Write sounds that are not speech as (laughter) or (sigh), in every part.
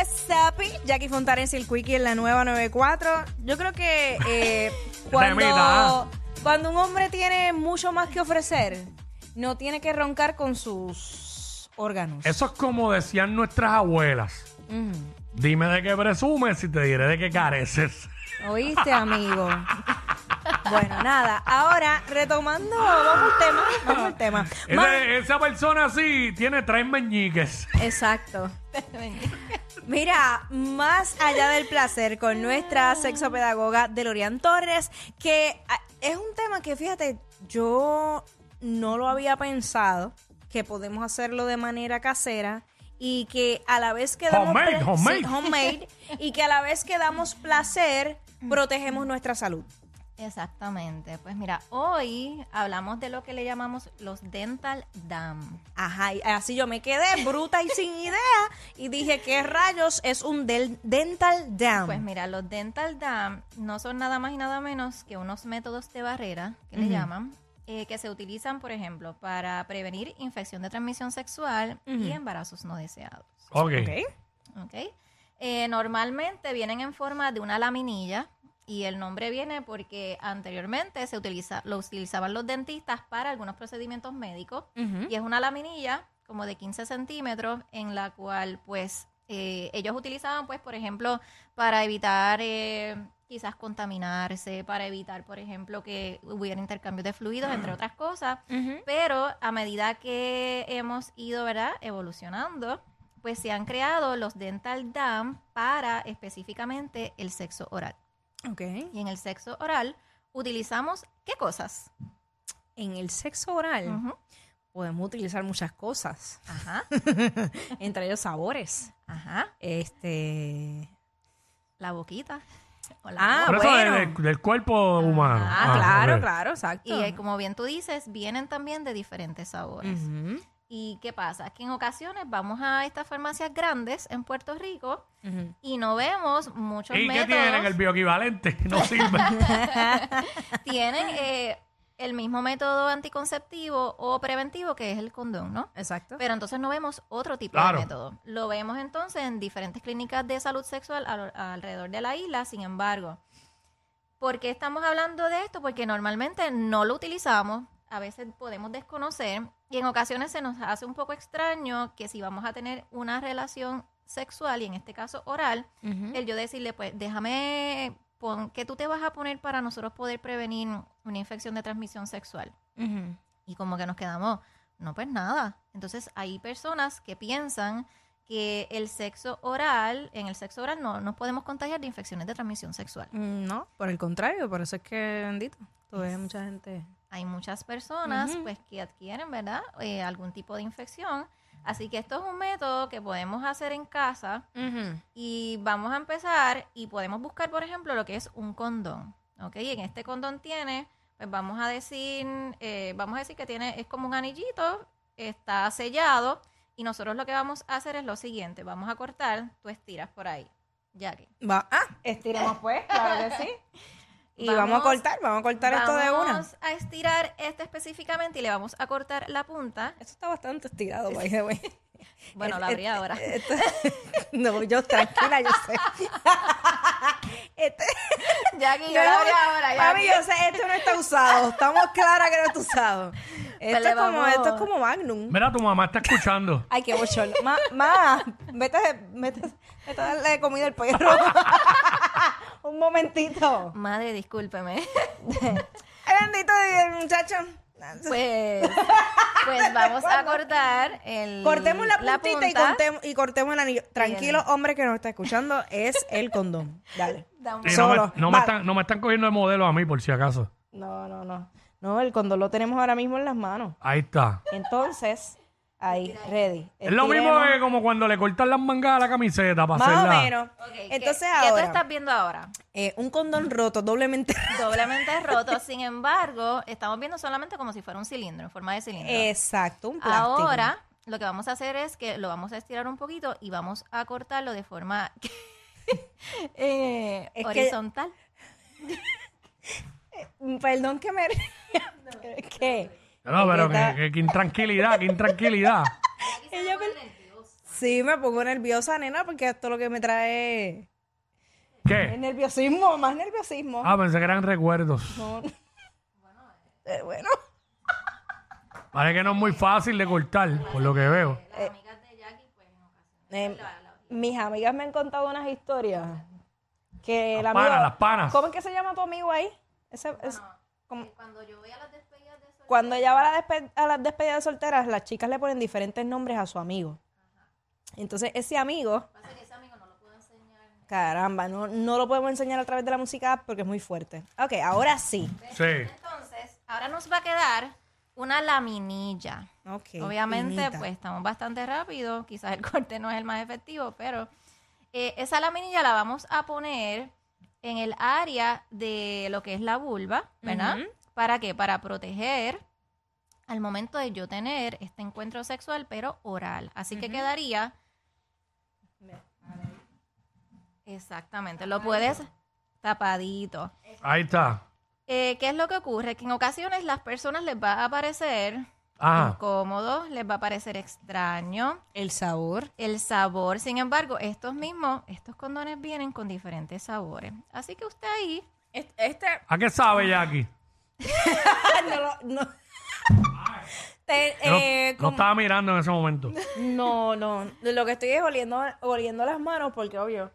what's up? Jackie Fontanes y el Quickie en la nueva 94. Yo creo que eh, (laughs) cuando, cuando un hombre tiene mucho más que ofrecer, no tiene que roncar con sus órganos. Eso es como decían nuestras abuelas. Ujú. Dime de qué presumes y te diré de qué careces. ¿Oíste, amigo? (laughs) bueno, nada. Ahora, retomando, vamos al tema. Vamos al tema. Ma- Ese- esa persona así tiene tres meñiques. Exacto. (laughs) Mira, más allá del placer con nuestra sexopedagoga Delorian Torres, que ah, es un tema que fíjate, yo no lo había pensado, que podemos hacerlo de manera casera y que a la vez que damos homemade. sí, homemade, y que a la vez que damos placer, (laughs) protegemos nuestra salud. Exactamente. Pues mira, hoy hablamos de lo que le llamamos los dental dam. Ajá, y así yo me quedé bruta y sin idea y dije, ¿qué rayos es un del- dental dam? Pues mira, los dental dam no son nada más y nada menos que unos métodos de barrera, que le llaman, eh, que se utilizan, por ejemplo, para prevenir infección de transmisión sexual y embarazos no deseados. Ok. Ok. ¿ok? Eh, normalmente vienen en forma de una laminilla y el nombre viene porque anteriormente se utiliza, lo utilizaban los dentistas para algunos procedimientos médicos y es una laminilla como de 15 centímetros en la cual pues eh, ellos utilizaban pues por ejemplo para evitar eh, quizás contaminarse, para evitar por ejemplo que hubiera intercambio de fluidos, entre otras cosas. Pero a medida que hemos ido, ¿verdad? Evolucionando, pues se han creado los dental dam para específicamente el sexo oral. Ok. Y en el sexo oral utilizamos ¿qué cosas? En el sexo oral podemos utilizar muchas cosas, Ajá, (laughs) entre ellos sabores. ajá. Este. La boquita. o la Ah, boca. eso bueno. del, del cuerpo humano. Ah, claro, ok. claro, exacto. Y eh, como bien tú dices, vienen también de diferentes sabores. Ujú, ¿Y qué pasa? Que en ocasiones vamos a estas farmacias grandes en Puerto Rico y no vemos muchos ¿Y qué tienen? El bioequivalente. No sirve. (laughs) tienen eh, el mismo método anticonceptivo o preventivo que es el condón, ¿no? Exacto. Pero entonces no vemos otro tipo Claro. de método. Lo vemos entonces en diferentes clínicas de salud sexual al- alrededor de la isla, sin embargo. ¿Por qué estamos hablando de esto? Porque normalmente no lo utilizamos, a veces podemos desconocer y en ocasiones se nos hace un poco extraño que si vamos a tener una relación sexual y en este caso oral, el yo decirle, pues déjame, pon, ¿qué tú te vas a poner para nosotros poder prevenir una infección de transmisión sexual? Y como que nos quedamos, no, pues nada. Entonces hay personas que piensan que el sexo oral, en el sexo oral no nos podemos contagiar de infecciones de transmisión sexual. Mm, No, por el contrario, por eso es que bendito. Ves mucha gente. Hay muchas personas pues que adquieren, ¿verdad? Eh, algún tipo de infección. Así que esto es un método que podemos hacer en casa y vamos a empezar y podemos buscar, por ejemplo, lo que es un condón. ¿Ok? Y en este condón tiene, pues vamos a decir, eh, vamos a decir que tiene, es como un anillito, está sellado y nosotros lo que vamos a hacer es lo siguiente, vamos a cortar, tú estiras por ahí, ya que. Va, ah, estiremos pues, claro que sí. (laughs) Y vamos, a Vamos- cortar, vamos a cortar esto de una. Vamos a estirar este específicamente y le vamos a cortar la punta. Esto está bastante estirado, by the way. (laughs) Bueno, la abrí ahora. (laughs) esto- (laughs) no, yo tranquila, yo sé. Este- Jackie, yo no- abrí ahora, Mami, yo sé, esto no está usado. Estamos claras que no está usado. Esto, le es como, vamos- esto es como Magnum. Mira, tu mamá está escuchando. Ay, qué bochorno. Ma, ma, vete, vete, vete a darle comida al perro. Un momentito. Madre, discúlpeme. (laughs) Bendito el muchacho. Pues, (laughs) pues vamos a cortar el, cortemos la puntita y, punta. cortemos, y cortemos el anillo. Tranquilo, hombre que nos está escuchando, es el condón. Dale. Dame- Y no, me, Solo. no, me están, no me están cogiendo de modelo a mí, por si acaso. No, no, no. No, el condón lo tenemos ahora mismo en las manos. Ahí está. Entonces, ahí, ready. Es lo mismo Estiremos. que como cuando le cortan las mangas a la camiseta para Más o hacerla. menos. Ok, ¿qué- Entonces ¿qué, tú estás viendo ahora? eh, un condón roto, doblemente (laughs) Doblemente roto. Sin embargo, estamos viendo solamente como si fuera un cilindro, en forma de cilindro. Exacto, un plástico. Ahora, lo que vamos a hacer es que lo vamos a estirar un poquito y vamos a cortarlo de forma (laughs) eh, Es que- horizontal. Mm, (laughs) Perdón que me... ¿Qué? No, pero que que, que- intranquilidad, que intranquilidad. (laughs) Ella me- Sí, me pongo nerviosa, nena, porque esto lo que me trae es ¿Qué? nerviosismo, más nerviosismo. Ah, pensé que eran recuerdos. No. Eh, bueno, Parece que no es muy fácil de cortar, por lo que veo. Las amigas de Jackie, pues en eh, mis amigas me han contado unas historias que el Las amigo... panas, las panas. ¿Cómo es que se llama tu amigo ahí? Ese- es- ¿cómo? eh, cuando yo voy a las despedidas de Cuando ella va a, la despe- a las despedidas solteras, las chicas le ponen diferentes nombres a su amigo. Entonces, ese amigo, ese amigo no lo puedo enseñar. caramba, no, no lo podemos enseñar a través de la música porque es muy fuerte. Ok, ahora sí. Sí. Entonces, ahora nos va a quedar una laminilla. Ok, Obviamente, finita. pues estamos bastante rápido. Quizás el (laughs) corte no es el más efectivo, pero eh, esa laminilla la vamos a poner en el área de lo que es la vulva, ¿verdad? Ujú. ¿Para qué? Para proteger al momento de yo tener este encuentro sexual, pero oral. Así que quedaría. Exactamente, lo puedes tapadito. Ahí está. Eh, ¿Qué es lo que ocurre? Que en ocasiones las personas les va a parecer Ajá. incómodo, les va a parecer extraño El sabor. el sabor. Sin embargo, estos mismos, estos condones vienen con diferentes sabores. Así que usted ahí, Este, ¿A qué sabe Jackie? (laughs) no, lo- no. Te- No, eh, no como- estaba mirando en ese momento. no, no. Lo que estoy es oliendo, oliendo las manos porque obvio.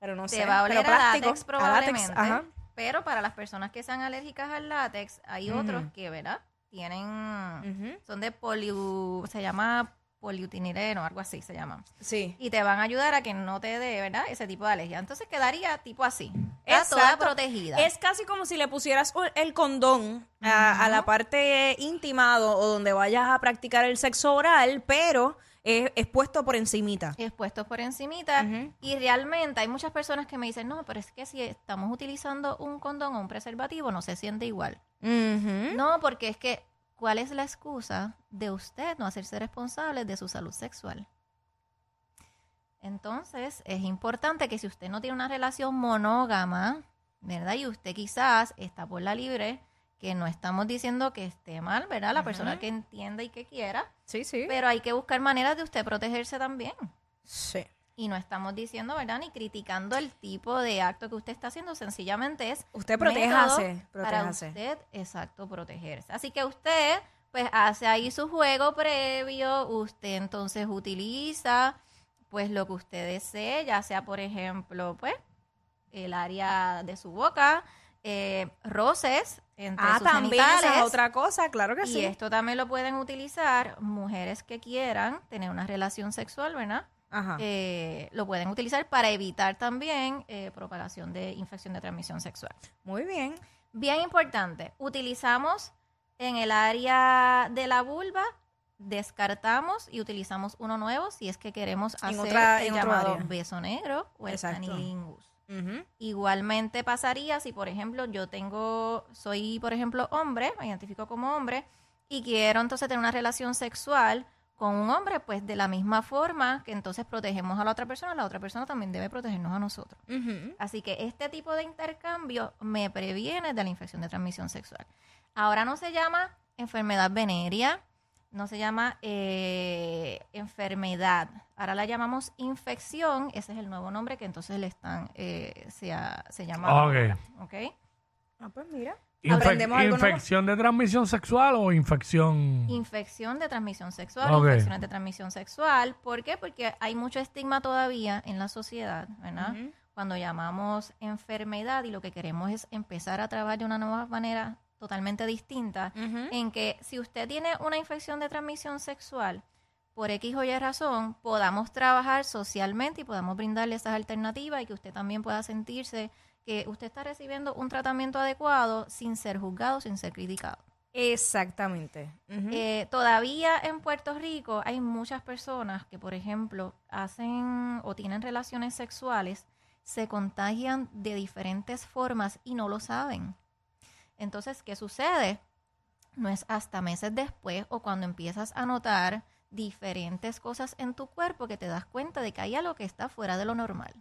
Pero no sé. te va a pero oler a plástico, látex probablemente. ajá. Pero para las personas que sean alérgicas al látex, hay otros que, ¿verdad? Tienen, Ujú. son de poliu, se llama poliutinileno, algo así se llama. Sí. Y te van a ayudar a que no te dé, ¿verdad? Ese tipo de alergia. Entonces quedaría tipo así. Está toda protegida. Es casi como si le pusieras el condón a, a la parte íntima o, donde vayas a practicar el sexo oral, pero es, es puesto por encimita. expuestos por encimita y realmente hay muchas personas que me dicen, no, pero es que si estamos utilizando un condón o un preservativo no se siente igual. No, porque es que, ¿cuál es la excusa de usted no hacerse responsable de su salud sexual? Entonces, es importante que si usted no tiene una relación monógama, ¿verdad? Y usted quizás está por la libre, que no estamos diciendo que esté mal, ¿verdad? La persona que entienda y que quiera, Sí, sí. pero hay que buscar maneras de usted protegerse también. Sí. Y no estamos diciendo, ¿verdad? Ni criticando el tipo de acto que usted está haciendo, sencillamente es Usted método protéjase, para protéjase. usted, exacto, protegerse. Así que usted, pues, hace ahí su juego previo, usted entonces utiliza, pues, lo que usted desee, ya sea, por ejemplo, pues, el área de su boca, eh, roces entre Ah, sus también esa es otra cosa, claro que Y sí. esto también lo pueden utilizar mujeres que quieran tener una relación sexual, ¿verdad? Eh, lo pueden utilizar para evitar también eh, propagación de infección de transmisión sexual. Muy bien. Bien importante, utilizamos en el área de la vulva, descartamos y utilizamos uno nuevo si es que queremos En hacer otra- el en otro llamado área. beso negro o el Exacto. anilingus. Ujú. Igualmente pasaría si, por ejemplo, yo tengo, soy, por ejemplo, hombre, me identifico como hombre, y quiero entonces tener una relación sexual con un hombre, pues de la misma forma que entonces protegemos a la otra persona, la otra persona también debe protegernos a nosotros. Así que este tipo de intercambio me previene de la infección de transmisión sexual. Ahora no se llama enfermedad venérea, no se llama eh, enfermedad. Ahora la llamamos infección. Ese es el nuevo nombre que entonces le están, eh, se, ha- se llama. Ok. ¿ok? Ah, pues mira. Infe- Aprendemos algo nuevo. ¿Infección de transmisión sexual o infección? Infección de transmisión sexual, Ok. infecciones de transmisión sexual. ¿Por qué? Porque hay mucho estigma todavía en la sociedad, ¿verdad? Ujú. Cuando llamamos enfermedad y lo que queremos es empezar a trabajar de una nueva manera totalmente distinta, Ujú. en que si usted tiene una infección de transmisión sexual, por X o Y razón, podamos trabajar socialmente y podamos brindarle esas alternativas y que usted también pueda sentirse que usted está recibiendo un tratamiento adecuado sin ser juzgado, sin ser criticado. Exactamente. Eh, todavía en Puerto Rico hay muchas personas que, por ejemplo, hacen o tienen relaciones sexuales, se contagian de diferentes formas y no lo saben. Entonces, ¿qué sucede? No es hasta meses después o cuando empiezas a notar diferentes cosas en tu cuerpo que te das cuenta de que hay algo que está fuera de lo normal.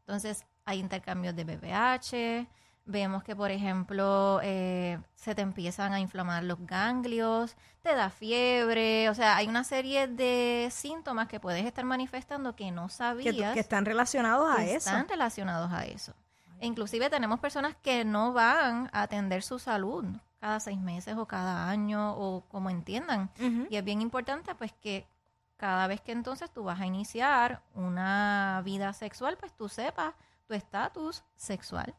Entonces, hay intercambios de BPH, Vemos que, por ejemplo, eh, se te empiezan a inflamar los ganglios, te da fiebre, o sea, hay una serie de síntomas que puedes estar manifestando que no sabías que están relacionados a eso. están relacionados a eso. E inclusive tenemos personas que no van a atender su salud cada seis meses o cada año o como entiendan. Y es bien importante pues que cada vez que entonces tú vas a iniciar una vida sexual, pues tú sepas tu estatus sexual.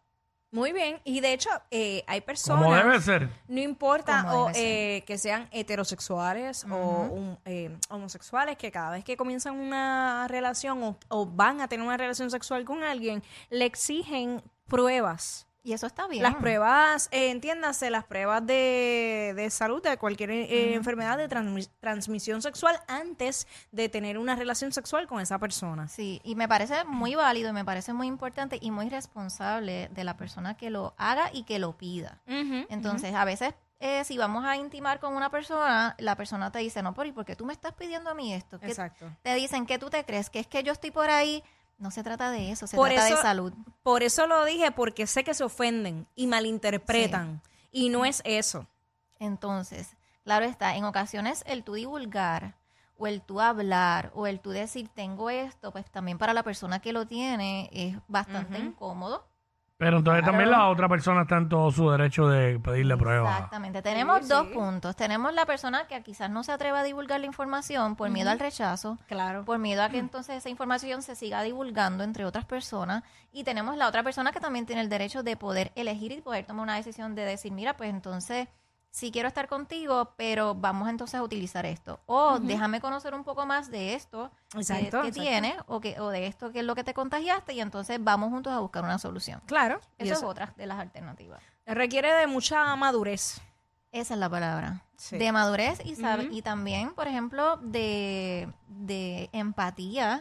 Muy bien. Y de hecho, eh, hay personas. Como debe ser. No importa o, eh, que sean heterosexuales o un- eh, homosexuales, que cada vez que comienzan una relación o, o van a tener una relación sexual con alguien, le exigen pruebas. Y eso está bien. Las pruebas, eh, entiéndase, las pruebas de, de salud de cualquier eh, enfermedad de transmi- transmisión sexual antes de tener una relación sexual con esa persona. Sí, y me parece muy válido y me parece muy importante y muy responsable de la persona que lo haga y que lo pida. Entonces, a veces, eh, si vamos a intimar con una persona, la persona te dice, no, pero ¿y por qué tú me estás pidiendo a mí esto? ¿Qué- Exacto. Te dicen, ¿qué tú te crees? ¿Que es que yo estoy por ahí? No se trata de eso, se Por trata eso- de salud. Por eso lo dije, porque sé que se ofenden y malinterpretan. Y no es eso. Entonces, claro está, en ocasiones el tú divulgar o el tú hablar o el tú decir tengo esto, pues también para la persona que lo tiene es bastante incómodo. Pero entonces también la otra persona está en todo su derecho de pedirle pruebas. Exactamente. Tenemos Sí, dos sí. puntos. Tenemos la persona que quizás no se atreva a divulgar la información por miedo al rechazo, Claro. por miedo a que (clears throat) entonces esa información se siga divulgando entre otras personas. Y tenemos la otra persona que también tiene el derecho de poder elegir y poder tomar una decisión de decir, mira, pues entonces sí quiero estar contigo, pero vamos entonces a utilizar esto. O déjame conocer un poco más de esto que- Exacto, que, tienes o, que, o de esto que es lo que te contagiaste y entonces vamos juntos a buscar una solución. Claro. y Eso es otra de las alternativas. requiere de mucha madurez. Esa es la palabra. Sí. De madurez y, sab- y también, por ejemplo, de, de empatía,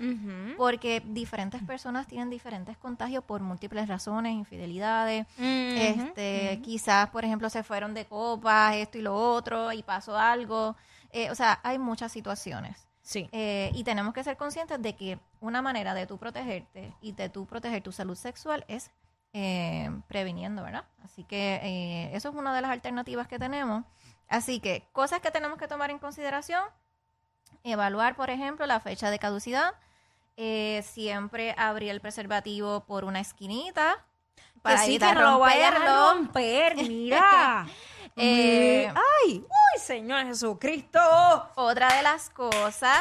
porque diferentes personas tienen diferentes contagios por múltiples razones, infidelidades. este, Quizás, por ejemplo, se fueron de copas, esto y lo otro, y pasó algo. Eh, o sea, hay muchas situaciones. Sí. Eh, y tenemos que ser conscientes de que una manera de tú protegerte y de tú proteger tu salud sexual es eh, previniendo, ¿verdad? Así que eh, eso es una de las alternativas que tenemos. Así que cosas que tenemos que tomar en consideración, evaluar, por ejemplo, la fecha de caducidad, eh, siempre abrir el preservativo por una esquinita para que sí, que no lo vayas a romperlo. romper, mira. (laughs) Eh, Ay, uy, Señor Jesucristo. Otra de las cosas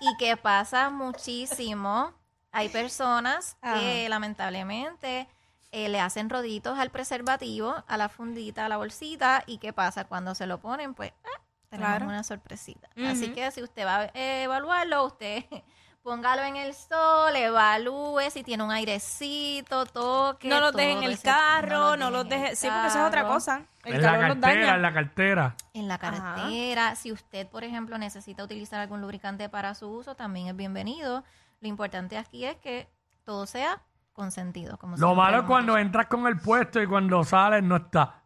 y que pasa muchísimo, hay personas que lamentablemente eh, le hacen roditos al preservativo, a la fundita, a la bolsita y qué pasa cuando se lo ponen, pues ah, tenemos Claro. una sorpresita. Así que si usted va a eh, evaluarlo, usted (laughs) póngalo en el sol, evalúe si tiene un airecito, toque. No los deje en el ese- carro, no en deje. el Sí, porque esa es otra cosa. El en la los cartera, daña. en la cartera. en la carretera. Si usted, por ejemplo, necesita utilizar algún lubricante para su uso, también es bienvenido. Lo importante aquí es que todo sea consentido. Como Lo siempre malo es hemos cuando entras con el puesto y cuando sales no está.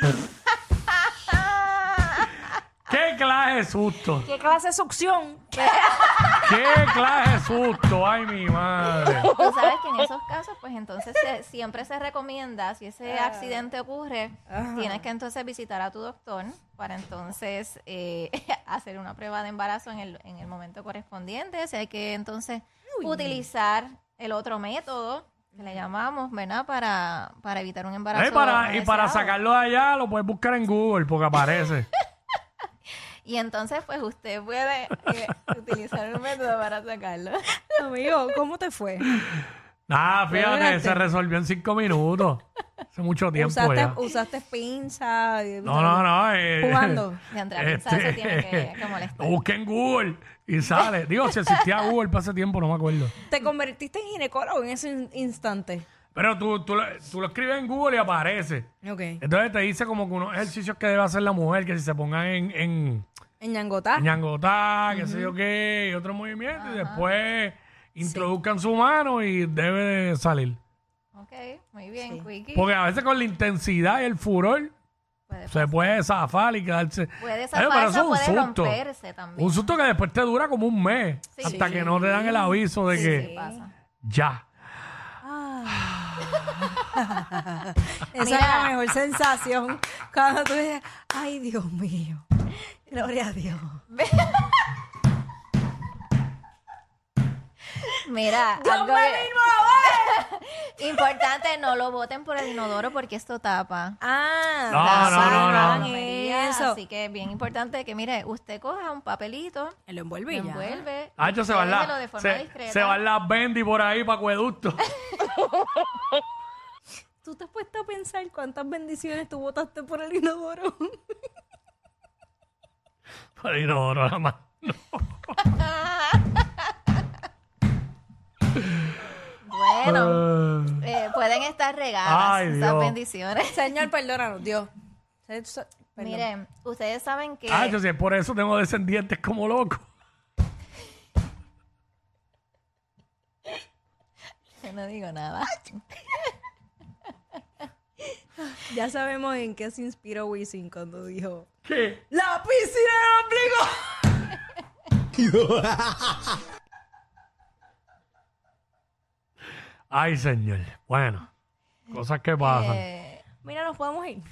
¿Qué (laughs) clase de susto? ¿Qué clase de succión? ¿Qué clase de susto? Ay, mi madre. Tú sabes que en esos casos, pues entonces se- siempre se recomienda, si ese accidente ocurre, tienes que entonces visitar a tu doctor para entonces eh, (laughs) hacer una prueba de embarazo en el, en el momento correspondiente. Si hay que entonces utilizar el otro método que le llamamos, ¿verdad? Para, para evitar un embarazo. Eh, para, y para deseado. sacarlo de allá lo puedes buscar en Google porque aparece. Y entonces, pues usted puede eh, (laughs) utilizar un método para sacarlo. Amigo, ¿cómo te fue? Nada, fíjate, Espérate. se resolvió en cinco minutos. Hace mucho tiempo Usaste, ya. usaste pinza. y- No, no, no. eh, Jugando. Y Andrea Pinza se tiene que, que (laughs) molestar. Busqué en Google y sale. Digo, si existía Google para ese tiempo, no me acuerdo. Te convertiste en ginecólogo en ese in- instante. Pero tú, tú, lo- tú lo escribes en Google y aparece. Ok. Entonces te dice como que unos ejercicios que debe hacer la mujer, que si se pongan en, en, En Ñangotá. en ñangotá, qué sé yo qué, y otros movimientos, y después introduzcan su mano y debe de salir. Ok, muy bien, Quickie. Porque a veces con la intensidad y el furor Puede, se puede zafar y quedarse. puede Eh, pero zafarse eso es puede romperse también. Un susto que después te dura como un mes. Sí. hasta Sí. que no te dan el aviso de Sí, que sí pasa. ya. Esa es la mejor sensación. Cuando tú dices, ay, Dios mío. Gloria a Dios. Mira, algo importante, no lo boten por el inodoro porque esto tapa. Ah, No, no, no, no. Eso. Así que es bien importante que, mire, usted coja un papelito, Lo envuelve lo y ya. envuelve. Ah, yo se van déjelo las de forma se, discreta. se van las bendy por ahí para acueducto. (laughs) ¿Tú te has puesto a pensar cuántas bendiciones tú botaste por el inodoro? (laughs) Por el inodoro nada más. (laughs) Bueno, Ah. eh, pueden estar regadas Ay, esas Dios. bendiciones. Señor, perdónanos, Dios. (laughs) Eso- perdón. Miren, ustedes saben que... Ah, yo sé, por eso tengo descendientes como loco. (laughs) Yo no digo nada. (laughs) Ya sabemos en qué se inspiró Wisin cuando dijo ¿Qué? ¡La piscina del ombligo! Ay, señor. Bueno, cosas que pasan. Eh, Mira, nos podemos ir.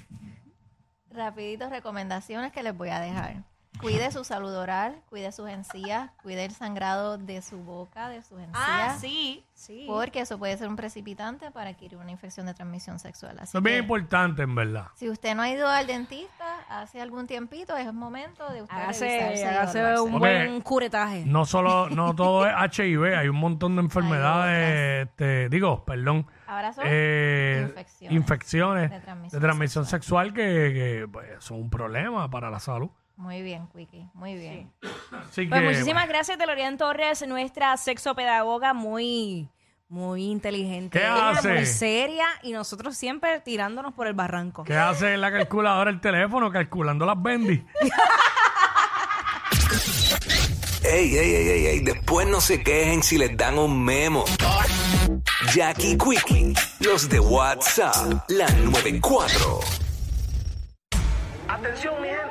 rapiditos recomendaciones que les voy a dejar. Cuide su salud oral, cuide sus encías, cuide el sangrado de su boca, de sus encías. Ah, sí, sí. Porque eso puede ser un precipitante para adquirir una infección de transmisión sexual. Así Eso es bien que, importante, en verdad. si usted no ha ido al dentista hace algún tiempito, es el momento de usted revisarse Hágase, y hágase evaluarse. un Ok. buen curetaje. No solo, no todo es HIV, hay un montón de enfermedades, este, digo, perdón, Ahora son eh, infecciones infecciones de de transmisión transmisión, sexual, que, que, pues, son un problema para la salud. Muy bien, Quickie, muy bien. Así Pues que, muchísimas gracias, Delorian Torres, nuestra sexopedagoga muy, muy inteligente. ¿Qué hace? Muy seria y nosotros siempre tirándonos por el barranco. ¿qué hace en la calculadora el teléfono calculando las bendy? Ey, ey, ey, ey, ey, después no se quejen si les dan un memo. Jackie Quickie, los de WhatsApp, la 94. Atención mi gente,